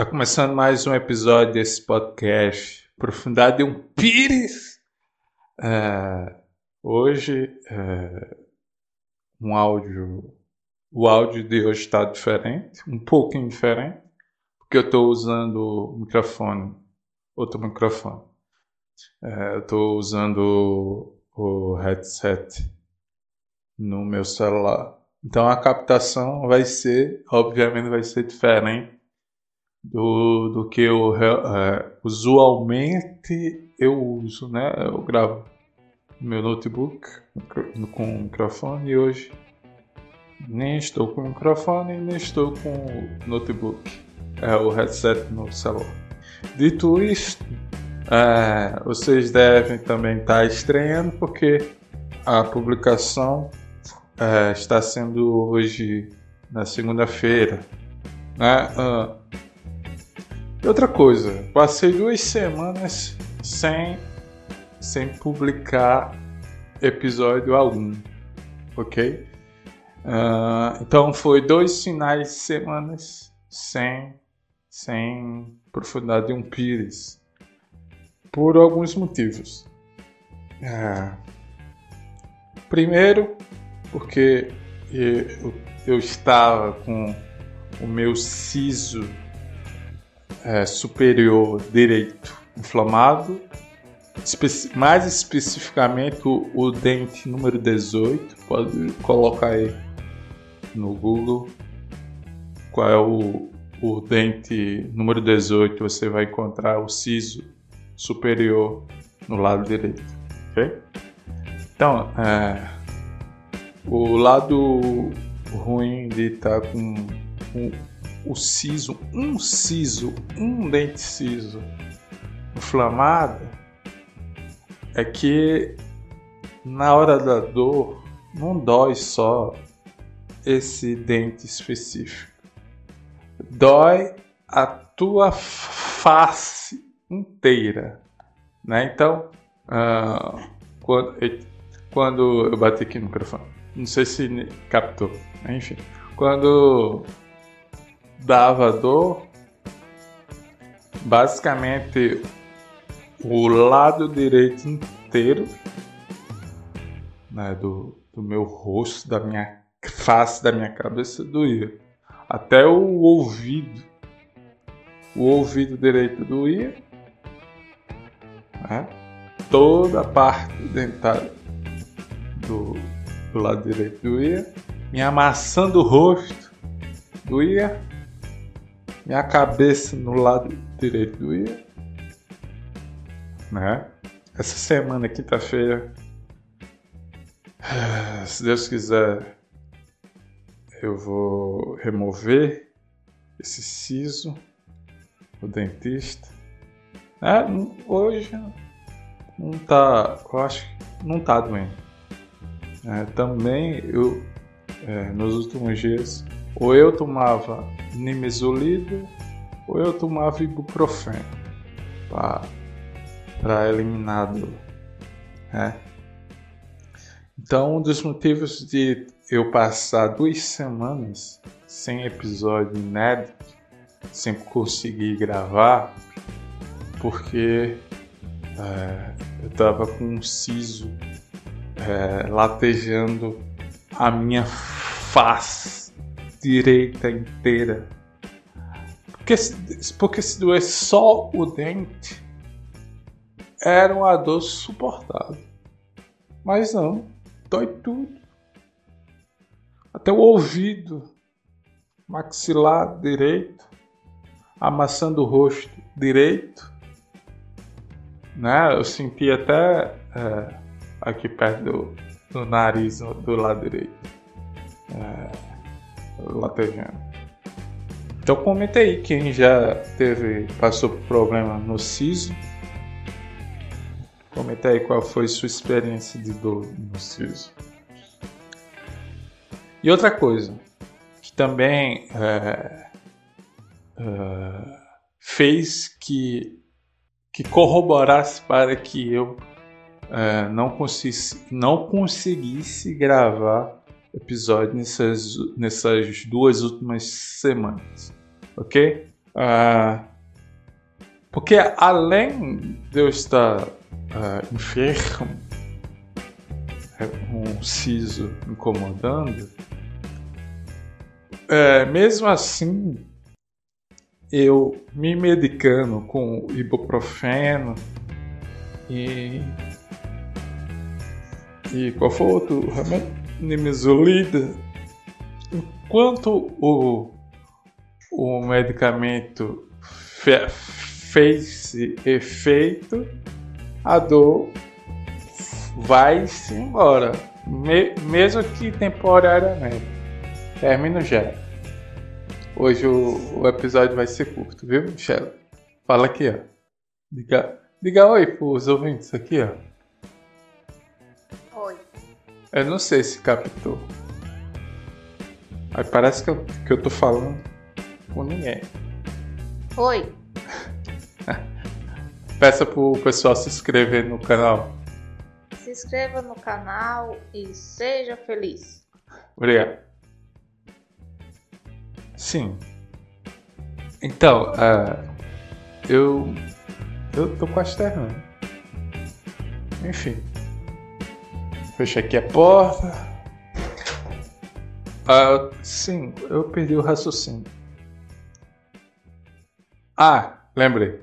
Tá começando mais um episódio desse podcast Profundidade de um Pires. É, hoje, é, um áudio. O áudio de hoje está diferente, um pouquinho diferente, porque eu estou usando o microfone, outro microfone. É, eu estou usando o headset no meu celular. Então a captação vai ser, obviamente, vai ser diferente do, do que eu é, usualmente eu uso, né? Eu gravo no meu notebook com o microfone e hoje nem estou com o microfone nem estou com o notebook, é o headset no celular. Dito isto, é, vocês devem também estar estranhando porque a publicação é, está sendo hoje na segunda-feira, né? Uh, outra coisa, passei duas semanas sem, sem publicar episódio algum, ok? Uh, então foi dois finais de semanas sem, sem profundidade de um pires, por alguns motivos. Uh, primeiro, porque eu, eu estava com o meu siso é, superior direito inflamado, espe mais especificamente o, o, dente número 18, pode colocar aí no Google qual é o, o dente número 18, você vai encontrar o siso superior no lado direito? Então, é, o lado ruim de estar tá com o siso, um siso, um dente siso inflamado, é que na hora da dor não dói só esse dente específico. Dói a tua face inteira, né? Então, uh, quando, quando eu bati aqui no microfone, não sei se captou, enfim, quando dava dor, basicamente o lado direito inteiro né, do, do meu rosto, da minha face, da minha cabeça doía. Até o ouvido. O ouvido direito doía. Né? Toda a parte dentária do, do lado direito doía. Minha maçã do rosto doía minha cabeça no lado direito doía. Né? Essa semana, quinta-feira, se Deus quiser, eu vou remover esse siso, o dentista. É, hoje não tá, eu acho que não tá doendo. É, também eu, é, nos últimos dias, ou eu tomava nimesulida ou eu tomava ibuprofeno para eliminar dor. Né? Então, um dos motivos de eu passar duas semanas sem episódio inédito, sem conseguir gravar, porque é, eu estava com um siso é, latejando a minha face direita inteira. Porque, porque se doer só o dente, era uma dor suportável. Mas não, dói tudo. Até o ouvido, maxilar direito, amassando o rosto direito. Né? Eu senti até é, aqui perto do, do nariz, do lado direito. Latejando. Então comenta aí quem já teve, passou por problema no siso. Comenta aí qual foi sua experiência de dor no siso. E outra coisa que também é, é, fez que, que corroborasse para que eu é, não, conseguisse, não conseguisse gravar episódio nessas, nessas duas últimas semanas, ok? Uh, porque além de eu estar uh, enfermo, é, um siso incomodando, é, mesmo assim, eu me medicando com ibuprofeno e. E qual foi o outro remédio? Nimesulida. Enquanto o, o medicamento fe, fez efeito, a dor vai-se embora, me, mesmo que temporariamente. Termino já. Hoje o, o, episódio vai ser curto, viu, Michelle? Fala aqui, ó. Diga, diga oi pros ouvintes aqui, ó. Eu não sei se captou. Mas parece que eu, que eu tô falando com ninguém. Oi. Peça pro pessoal se inscrever no canal. Se inscreva no canal e seja feliz. Obrigado. Sim. Então, uh, eu. Eu tô quase terminando. Enfim. Fechei aqui a porta. Uh, sim, eu perdi o raciocínio. Ah, lembrei.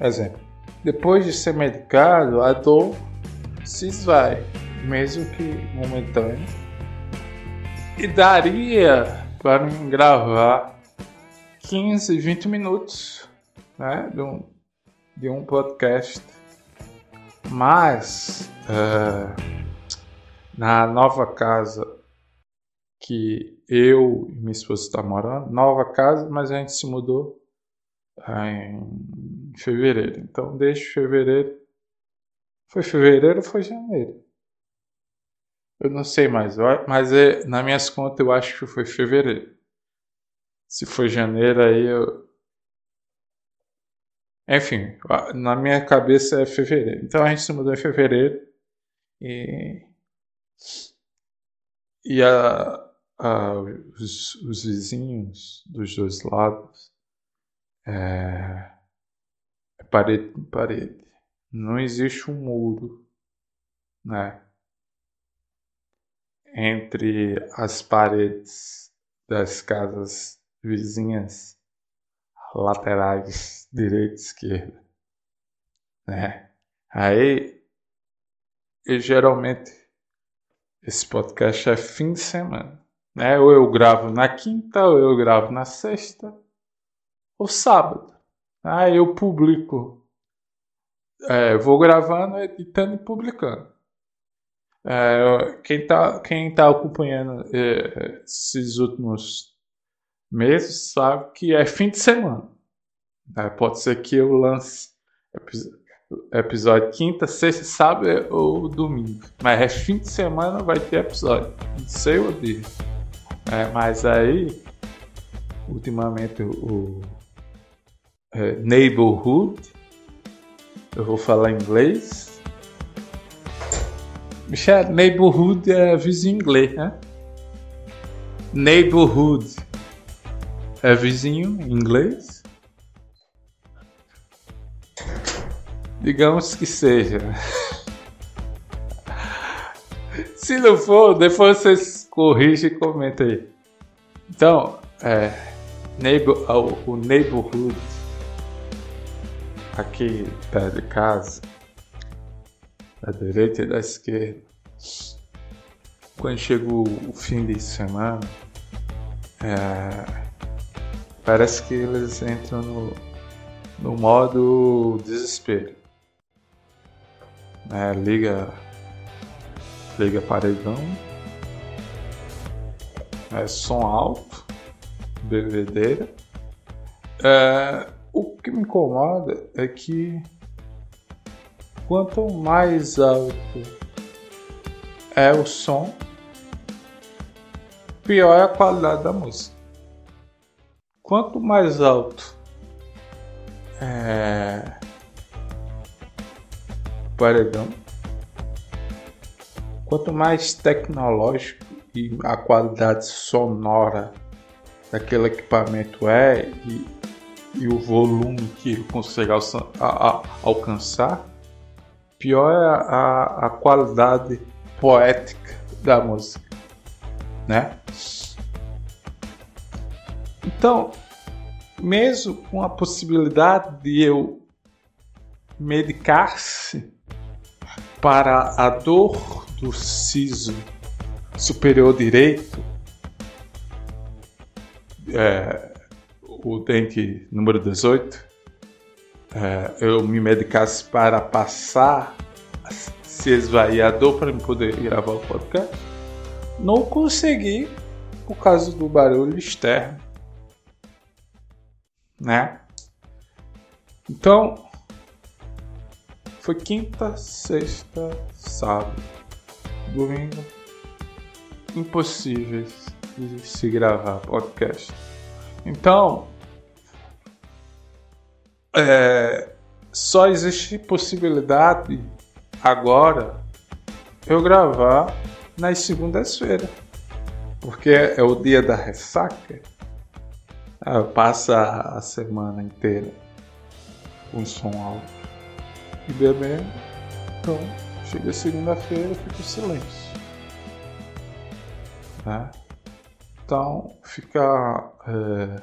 Exemplo. Depois de ser medicado, a dor se esvai, mesmo que momentânea. E daria para gravar 15, 20 minutos né, de, um, de um podcast. Mas uh, na nova casa que eu e minha esposa estão tá morando, nova casa, mas a gente se mudou em fevereiro. Então, desde fevereiro. Foi fevereiro ou foi janeiro? Eu não sei mais, mas é, nas minhas contas eu acho que foi fevereiro. Se foi janeiro, aí eu. Enfim, na minha cabeça é fevereiro. Então a gente se mudou em fevereiro e. E a, a, os, os vizinhos dos dois lados é, é parede com parede. Não existe um muro, né? entre as paredes das casas vizinhas laterais direita e esquerda, né? Aí, geralmente esse podcast é fim de semana, né? Ou eu gravo na quinta, ou eu gravo na sexta, ou sábado. Aí eu publico, é, vou gravando, editando e publicando. É, quem está quem tá acompanhando é, esses últimos meses sabe que é fim de semana. É, pode ser que eu lance episódio quinta, sexta, sábado ou domingo. Mas é fim de semana vai ter episódio. Não sei o dia. É, mas aí, ultimamente, o, é, Neighborhood, eu vou falar inglês Michel, neighborhood é vizinho inglês, né? Neighborhood é vizinho em inglês? Digamos que seja. Se não for, depois vocês corrigem e comentem aí. Então, é, neighbor, o, o neighborhood aqui perto de casa da direita e da esquerda. Quando chega o fim de semana, é, parece que eles entram no, no modo desespero. É, liga, liga paredão, é, som alto, bebedeira. É, o que me incomoda é que Quanto mais alto é o som, pior é a qualidade da música. Quanto mais alto é paredão, quanto mais tecnológico e a qualidade sonora daquele equipamento é e e o volume que ele consegue alcançar, pior é a, a qualidade poética da música, né? Então, mesmo com a possibilidade de eu medicar-se para a dor do siso superior direito, é, o dente número 18, é, eu me medicasse para passar, se esvair a dor para poder gravar o podcast, não consegui por causa do barulho externo, né? Então, foi quinta, sexta, sábado, domingo, impossíveis de se gravar podcast. Então, é, só existe possibilidade agora eu gravar nas segundas-feiras, porque é o dia da ressaca. Ah, passa a semana inteira com som alto e bebendo. Então, chega segunda-feira, fica o silêncio. Né? Então fica é,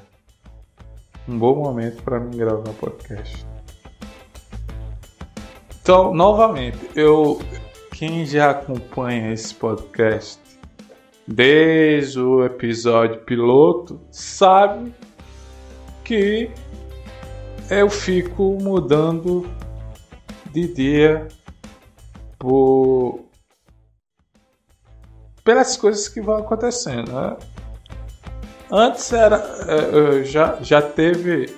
um bom momento para mim gravar podcast. Então, novamente, eu quem já acompanha esse podcast desde o episódio piloto sabe que eu fico mudando de dia por pelas coisas que vão acontecendo. Né? Antes era. É, é, já, já teve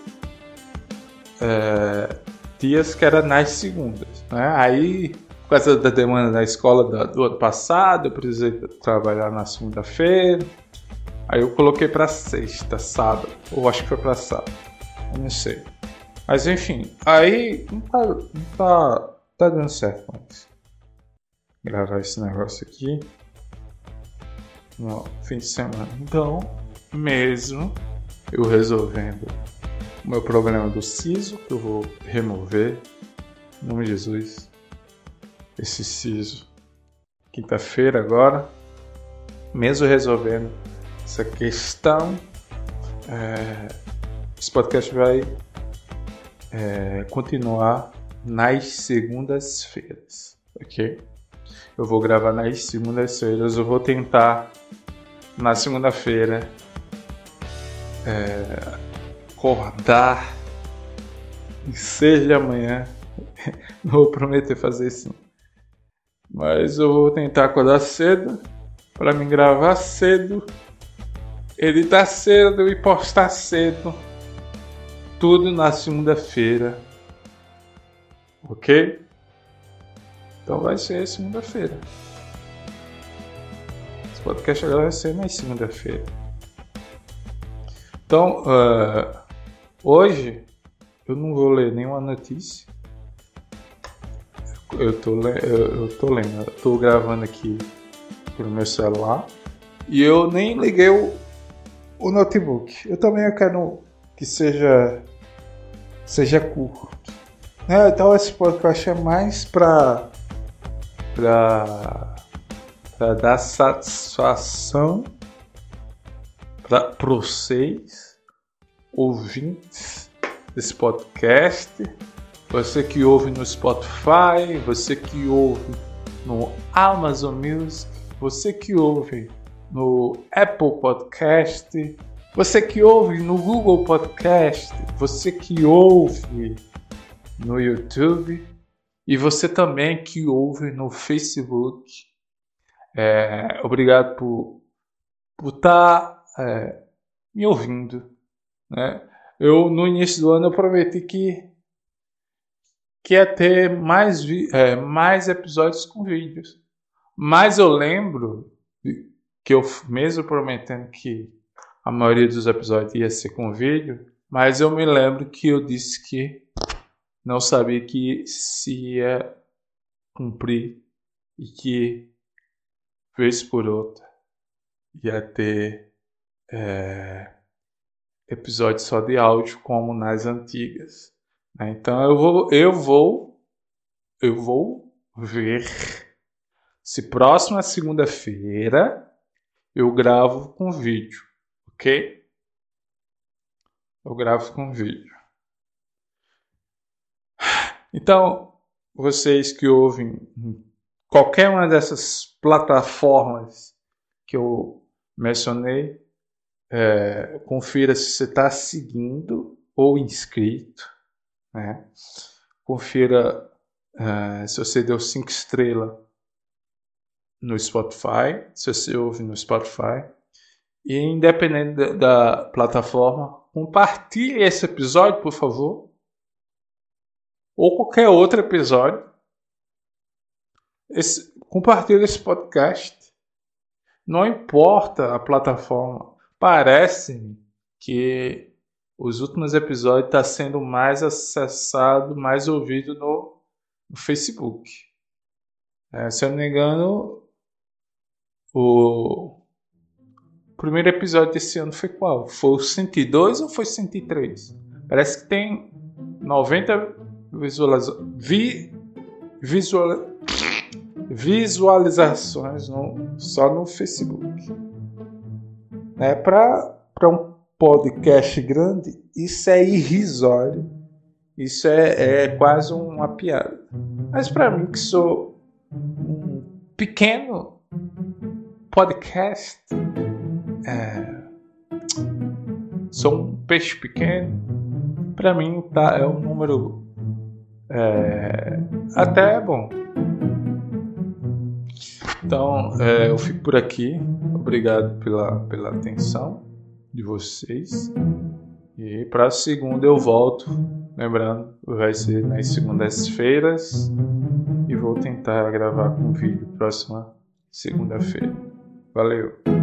é, dias que era nas segundas. Né? Aí, por causa da demanda da escola do, ano passado, eu precisei trabalhar na segunda-feira. Aí eu coloquei para sexta, sábado. Ou acho que foi para sábado. Não sei. Mas enfim, aí não tá, não tá, tá dando certo mais. Gravar esse negócio aqui no fim de semana. Então, mesmo eu resolvendo o meu problema do siso, que eu vou remover, em nome de Jesus, esse siso. Quinta-feira agora, mesmo resolvendo essa questão, é, esse podcast vai é, continuar nas segundas-feiras, ok? Eu vou gravar nas segundas-feiras, eu vou tentar na segunda-feira é, acordar e seja amanhã. Não vou prometer fazer isso. Mas eu vou tentar acordar cedo para me gravar cedo, editar cedo e postar cedo. Tudo na segunda-feira. Ok? Então vai ser segunda-feira. Esse podcast agora vai ser na segunda-feira. Então, uh, hoje eu não vou ler nenhuma notícia. Eu tô, eu, tô lendo, eu tô gravando aqui pelo meu celular e eu nem liguei o, o notebook. Eu também quero que seja seja curto. Né? Então esse podcast é mais para para dar satisfação para vocês, ouvintes desse podcast, você que ouve no Spotify, você que ouve no Amazon Music, você que ouve no Apple Podcast, você que ouve no Google Podcast, você que ouve no YouTube e você também que ouve no Facebook. É, obrigado por estar tá é, me ouvindo. Né? Eu, no início do ano, eu prometi que, que ia ter mais, é, mais episódios com vídeos. Mas eu lembro que eu, mesmo prometendo que a maioria dos episódios ia ser com vídeo, mas eu me lembro que eu disse que não sabia que se ia cumprir e que, vez por outra, ia ter é, episódio só de áudio como nas antigas. Né? Então eu vou, eu vou, eu vou ver se próxima segunda-feira eu gravo com vídeo, ok? Eu gravo com vídeo. Então, vocês que ouvem qualquer uma dessas plataformas que eu mencionei, é, confira se você está seguindo ou inscrito. Né? Confira é, se você deu cinco estrelas no Spotify, se você ouve no Spotify. E independente da, plataforma, compartilhe esse episódio, por favor. Ou qualquer outro episódio. Esse, compartilhe esse podcast. Não importa a plataforma Parece-me que os últimos episódios estão tá sendo mais acessado, mais ouvido no, no Facebook. É, se eu não me engano, o primeiro episódio desse ano foi qual? Foi o 102 ou foi 103? Parece que tem 90 visualiza vi visual visualizações no, só no Facebook. Né? Para um podcast grande, isso é irrisório. Isso é, é quase uma piada. Mas para mim, que sou um pequeno podcast, é, sou um peixe pequeno, para mim tá, é um número é, até bom. Então, é, eu fico por aqui. Obrigado pela, pela atenção de vocês. E para segunda eu volto. Lembrando, vai ser nas segundas-feiras. E vou tentar gravar com vídeo próxima segunda-feira. Valeu!